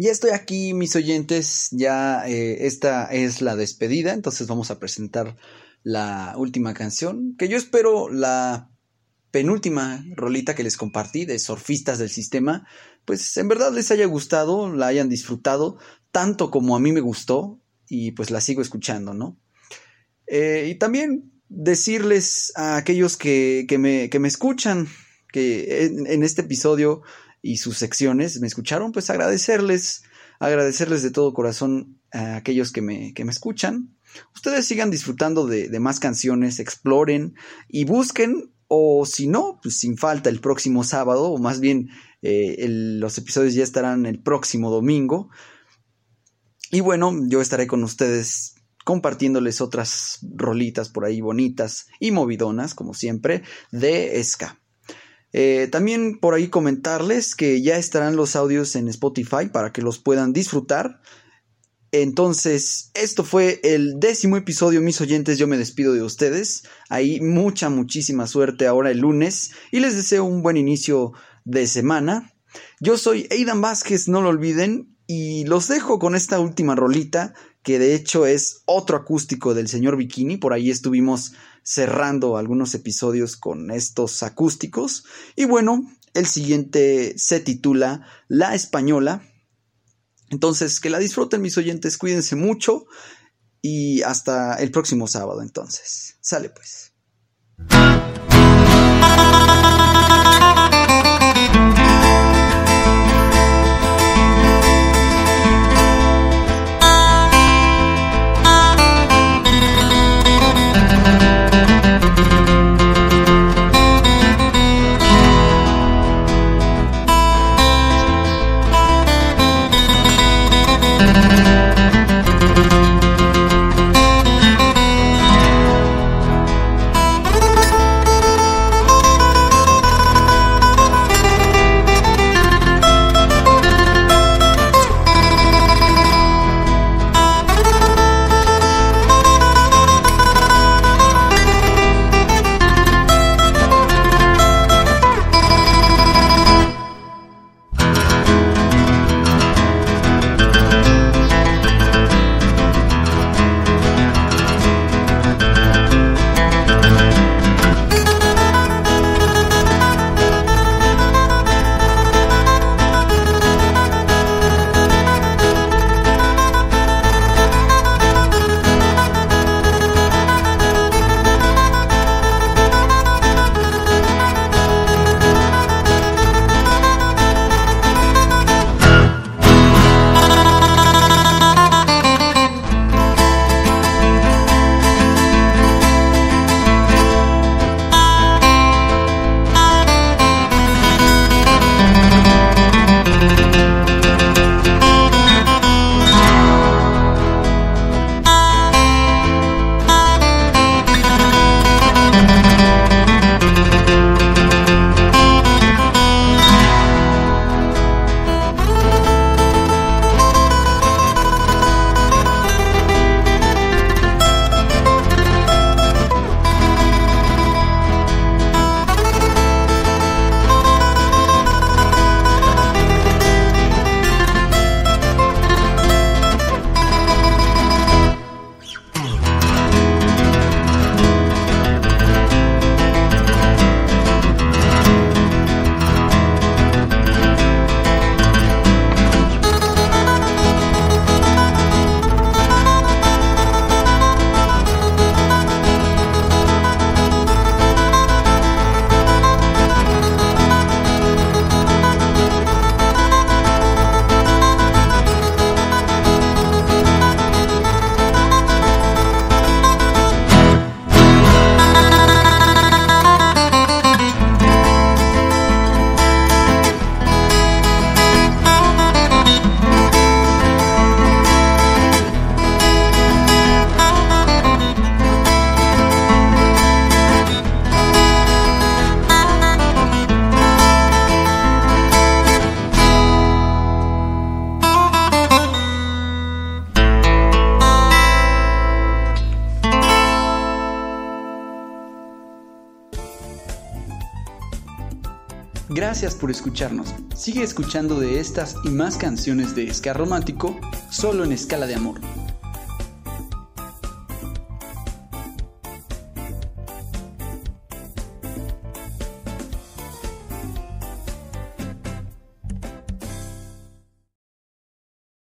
Ya estoy aquí, mis oyentes, ya eh, esta es la despedida, entonces vamos a presentar la última canción, que yo espero la penúltima rolita que les compartí de Surfistas del Sistema, pues en verdad les haya gustado, la hayan disfrutado, tanto como a mí me gustó, y pues la sigo escuchando, ¿no? Eh, y también decirles a aquellos que, me, que me, escuchan, que en, este episodio y sus secciones me escucharon, pues agradecerles, agradecerles de todo corazón a aquellos que me, que me escuchan. Ustedes sigan disfrutando de, más canciones, exploren y busquen, o si no, pues sin falta el próximo sábado, o más bien eh, los episodios ya estarán el próximo domingo. Y bueno, yo estaré con ustedes compartiéndoles otras rolitas por ahí bonitas y movidonas, como siempre, de Ska. Eh, también por ahí comentarles que ya estarán los audios en Spotify para que los puedan disfrutar. Entonces, esto fue el décimo episodio, mis oyentes. Yo me despido de ustedes. Ahí mucha, muchísima suerte ahora el lunes y les deseo un buen inicio de semana. Yo soy Aidan Vázquez, no lo olviden, y los dejo con esta última rolita, que de hecho es otro acústico del señor Bikini. Por ahí estuvimos cerrando algunos episodios con estos acústicos. Y bueno, el siguiente se titula La Española. Entonces, que la disfruten mis oyentes, cuídense mucho y hasta el próximo sábado entonces. Sale pues. Gracias por escucharnos. Sigue escuchando de estas y más canciones de ska romántico solo en escala de amor.